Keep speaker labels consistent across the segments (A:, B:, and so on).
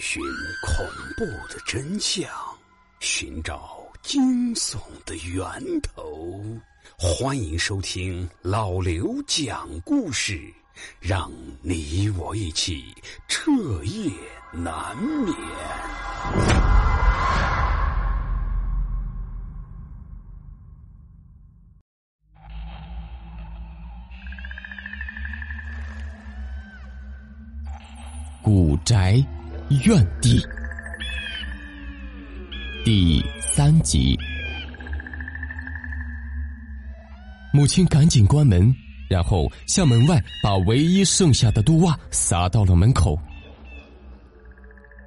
A: 寻恐怖的真相，寻找惊悚的源头。欢迎收听老刘讲故事，让你我一起彻夜难眠。
B: 古宅怨地第三集，母亲赶紧关门，然后向门外把唯一剩下的杜袜撒到了门口。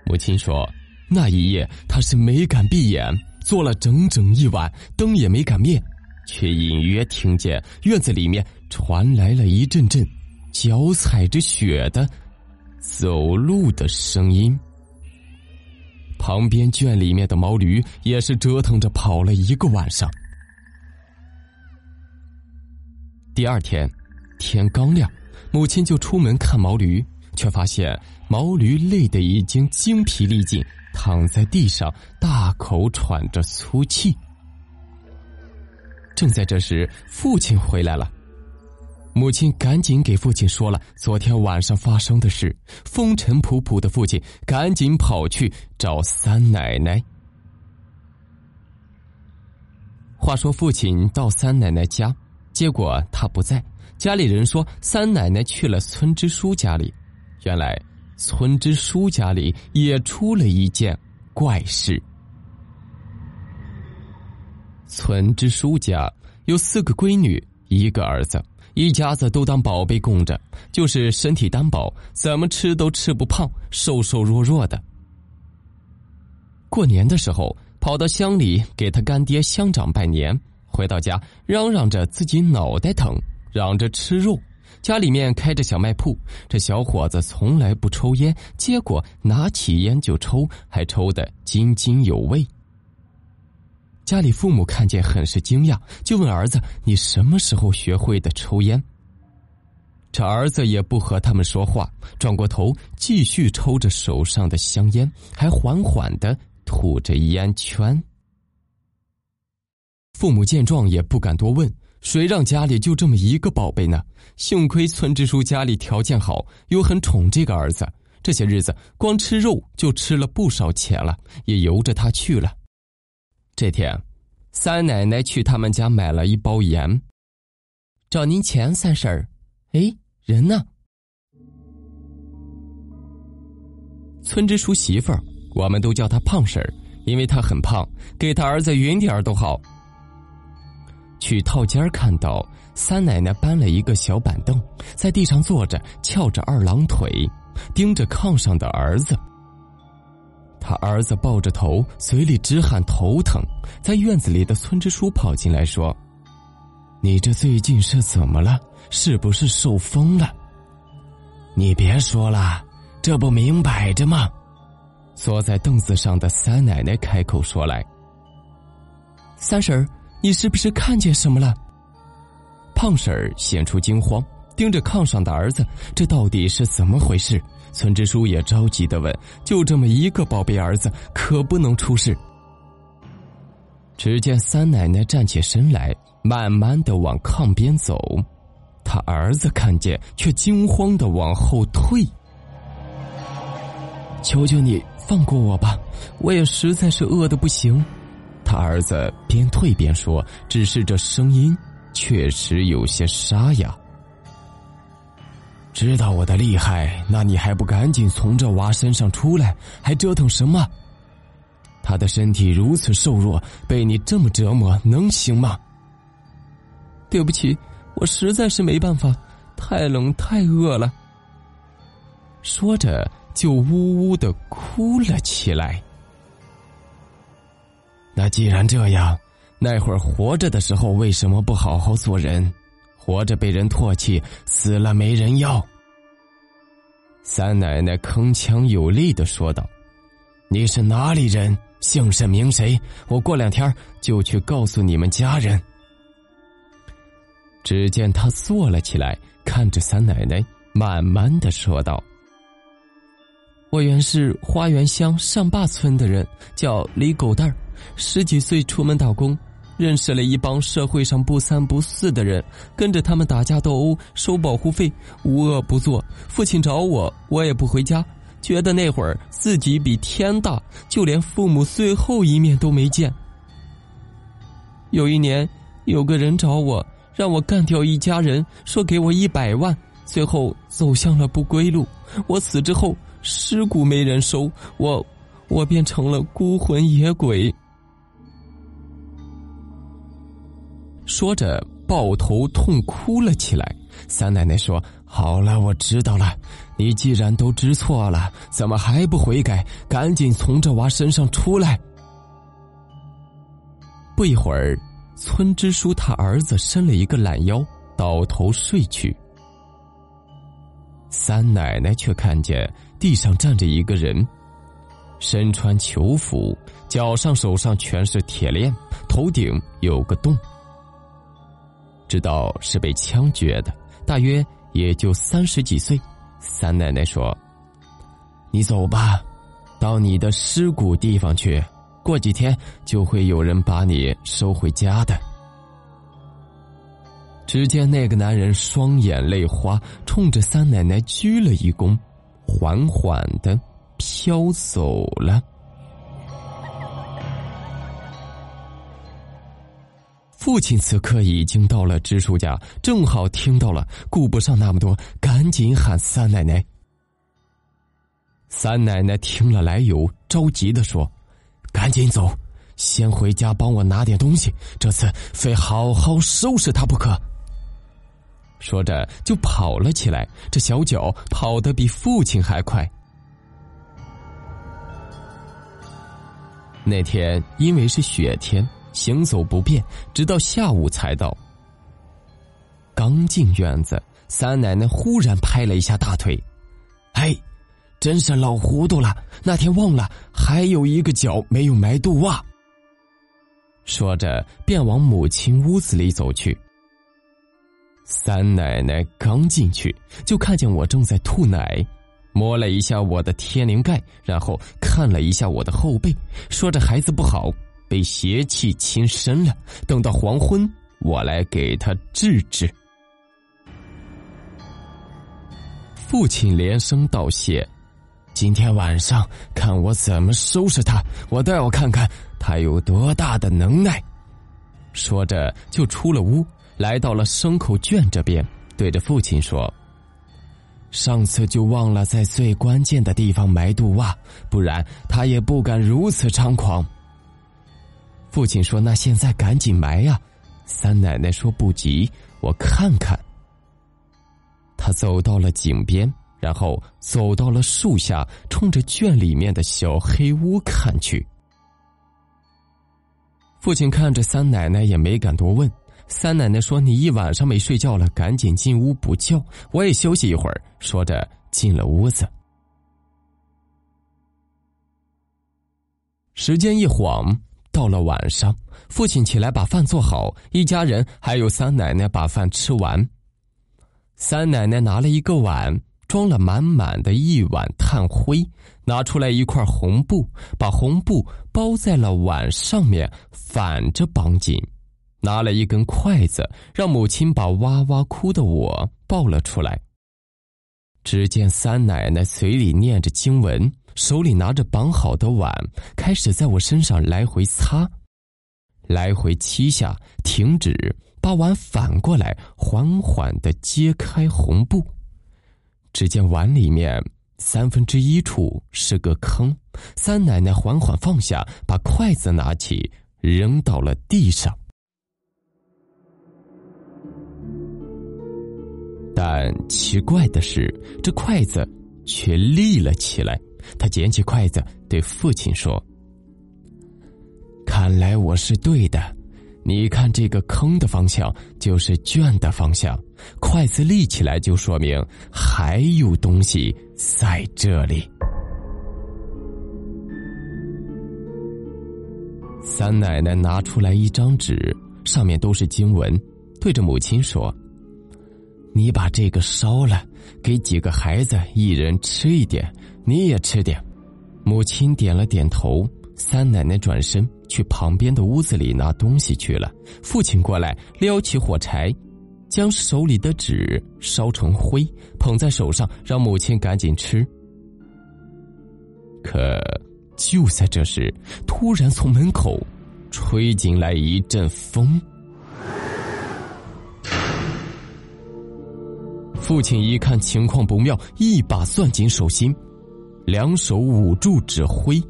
B: 母亲说：“那一夜她是没敢闭眼，坐了整整一晚，灯也没敢灭，却隐约听见院子里面传来了一阵阵脚踩着雪的。”走路的声音，旁边圈里面的毛驴也是折腾着跑了一个晚上。第二天，天刚亮，母亲就出门看毛驴，却发现毛驴累得已经精疲力尽，躺在地上大口喘着粗气。正在这时，父亲回来了。母亲赶紧给父亲说了昨天晚上发生的事，风尘仆仆的父亲赶紧跑去找三奶奶。话说父亲到三奶奶家，结果他不在，家里人说三奶奶去了村支书家里。原来村支书家里也出了一件怪事。村支书家有四个闺女，一个儿子。一家子都当宝贝供着，就是身体单薄，怎么吃都吃不胖，瘦瘦弱弱的。过年的时候，跑到乡里给他干爹乡长拜年，回到家嚷嚷着自己脑袋疼，嚷着吃肉。家里面开着小卖铺，这小伙子从来不抽烟，结果拿起烟就抽，还抽得津津有味。家里父母看见很是惊讶，就问儿子：“你什么时候学会的抽烟？”这儿子也不和他们说话，转过头继续抽着手上的香烟，还缓缓的吐着烟圈。父母见状也不敢多问，谁让家里就这么一个宝贝呢？幸亏村支书家里条件好，又很宠这个儿子，这些日子光吃肉就吃了不少钱了，也由着他去了。这天，三奶奶去他们家买了一包盐，找您钱，三婶儿。哎，人呢？村支书媳妇儿，我们都叫她胖婶儿，因为她很胖，给她儿子匀点儿都好。去套间看到三奶奶搬了一个小板凳，在地上坐着，翘着二郎腿，盯着炕上的儿子。他儿子抱着头，嘴里直喊头疼。在院子里的村支书跑进来说：“你这最近是怎么了？是不是受风了？”你别说了，这不明摆着吗？坐在凳子上的三奶奶开口说来：“三婶儿，你是不是看见什么了？”胖婶儿显出惊慌，盯着炕上的儿子，这到底是怎么回事？村支书也着急的问：“就这么一个宝贝儿子，可不能出事。”只见三奶奶站起身来，慢慢的往炕边走，他儿子看见，却惊慌的往后退。“求求你放过我吧，我也实在是饿的不行。”他儿子边退边说，只是这声音确实有些沙哑。知道我的厉害，那你还不赶紧从这娃身上出来？还折腾什么？他的身体如此瘦弱，被你这么折磨，能行吗？对不起，我实在是没办法，太冷太饿了。说着，就呜呜的哭了起来。那既然这样，那会儿活着的时候为什么不好好做人？活着被人唾弃，死了没人要。三奶奶铿锵有力的说道：“你是哪里人？姓甚名谁？我过两天就去告诉你们家人。”只见他坐了起来，看着三奶奶，慢慢的说道：“我原是花园乡上坝村的人，叫李狗蛋儿，十几岁出门打工，认识了一帮社会上不三不四的人，跟着他们打架斗殴，收保护费，无恶不作。父亲找我，我也不回家，觉得那会儿自己比天大，就连父母最后一面都没见。有一年，有个人找我，让我干掉一家人，说给我一百万，最后走向了不归路。我死之后。尸骨没人收，我我变成了孤魂野鬼。说着，抱头痛哭了起来。三奶奶说：“好了，我知道了。你既然都知错了，怎么还不悔改？赶紧从这娃身上出来！”不一会儿，村支书他儿子伸了一个懒腰，倒头睡去。三奶奶却看见。地上站着一个人，身穿囚服，脚上、手上全是铁链，头顶有个洞，知道是被枪决的，大约也就三十几岁。三奶奶说：“你走吧，到你的尸骨地方去，过几天就会有人把你收回家的。”只见那个男人双眼泪花，冲着三奶奶鞠了一躬。缓缓的飘走了。父亲此刻已经到了支书家，正好听到了，顾不上那么多，赶紧喊三奶奶。三奶奶听了来由，着急的说：“赶紧走，先回家帮我拿点东西，这次非好好收拾他不可。”说着，就跑了起来。这小脚跑得比父亲还快。那天因为是雪天，行走不便，直到下午才到。刚进院子，三奶奶忽然拍了一下大腿：“哎，真是老糊涂了！那天忘了还有一个脚没有埋肚袜。”说着，便往母亲屋子里走去。三奶奶刚进去，就看见我正在吐奶，摸了一下我的天灵盖，然后看了一下我的后背，说：“这孩子不好，被邪气侵身了。等到黄昏，我来给他治治。”父亲连声道谢：“今天晚上看我怎么收拾他，我倒要看看他有多大的能耐。”说着就出了屋。来到了牲口圈这边，对着父亲说：“上次就忘了在最关键的地方埋肚袜，不然他也不敢如此猖狂。”父亲说：“那现在赶紧埋呀！”三奶奶说：“不急，我看看。”他走到了井边，然后走到了树下，冲着圈里面的小黑屋看去。父亲看着三奶奶，也没敢多问。三奶奶说：“你一晚上没睡觉了，赶紧进屋补觉，我也休息一会儿。”说着进了屋子。时间一晃到了晚上，父亲起来把饭做好，一家人还有三奶奶把饭吃完。三奶奶拿了一个碗，装了满满的一碗炭灰，拿出来一块红布，把红布包在了碗上面，反着绑紧。拿了一根筷子，让母亲把哇哇哭的我抱了出来。只见三奶奶嘴里念着经文，手里拿着绑好的碗，开始在我身上来回擦，来回七下，停止，把碗反过来，缓缓的揭开红布。只见碗里面三分之一处是个坑，三奶奶缓缓放下，把筷子拿起，扔到了地上。但奇怪的是，这筷子却立了起来。他捡起筷子，对父亲说：“看来我是对的。你看，这个坑的方向就是圈的方向。筷子立起来，就说明还有东西在这里。”三奶奶拿出来一张纸，上面都是经文，对着母亲说。你把这个烧了，给几个孩子一人吃一点，你也吃点。母亲点了点头。三奶奶转身去旁边的屋子里拿东西去了。父亲过来，撩起火柴，将手里的纸烧成灰，捧在手上，让母亲赶紧吃。可就在这时，突然从门口吹进来一阵风。父亲一看情况不妙，一把攥紧手心，两手捂住纸灰。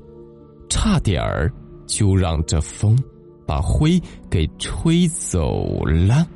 B: 差点儿就让这风把灰给吹走了。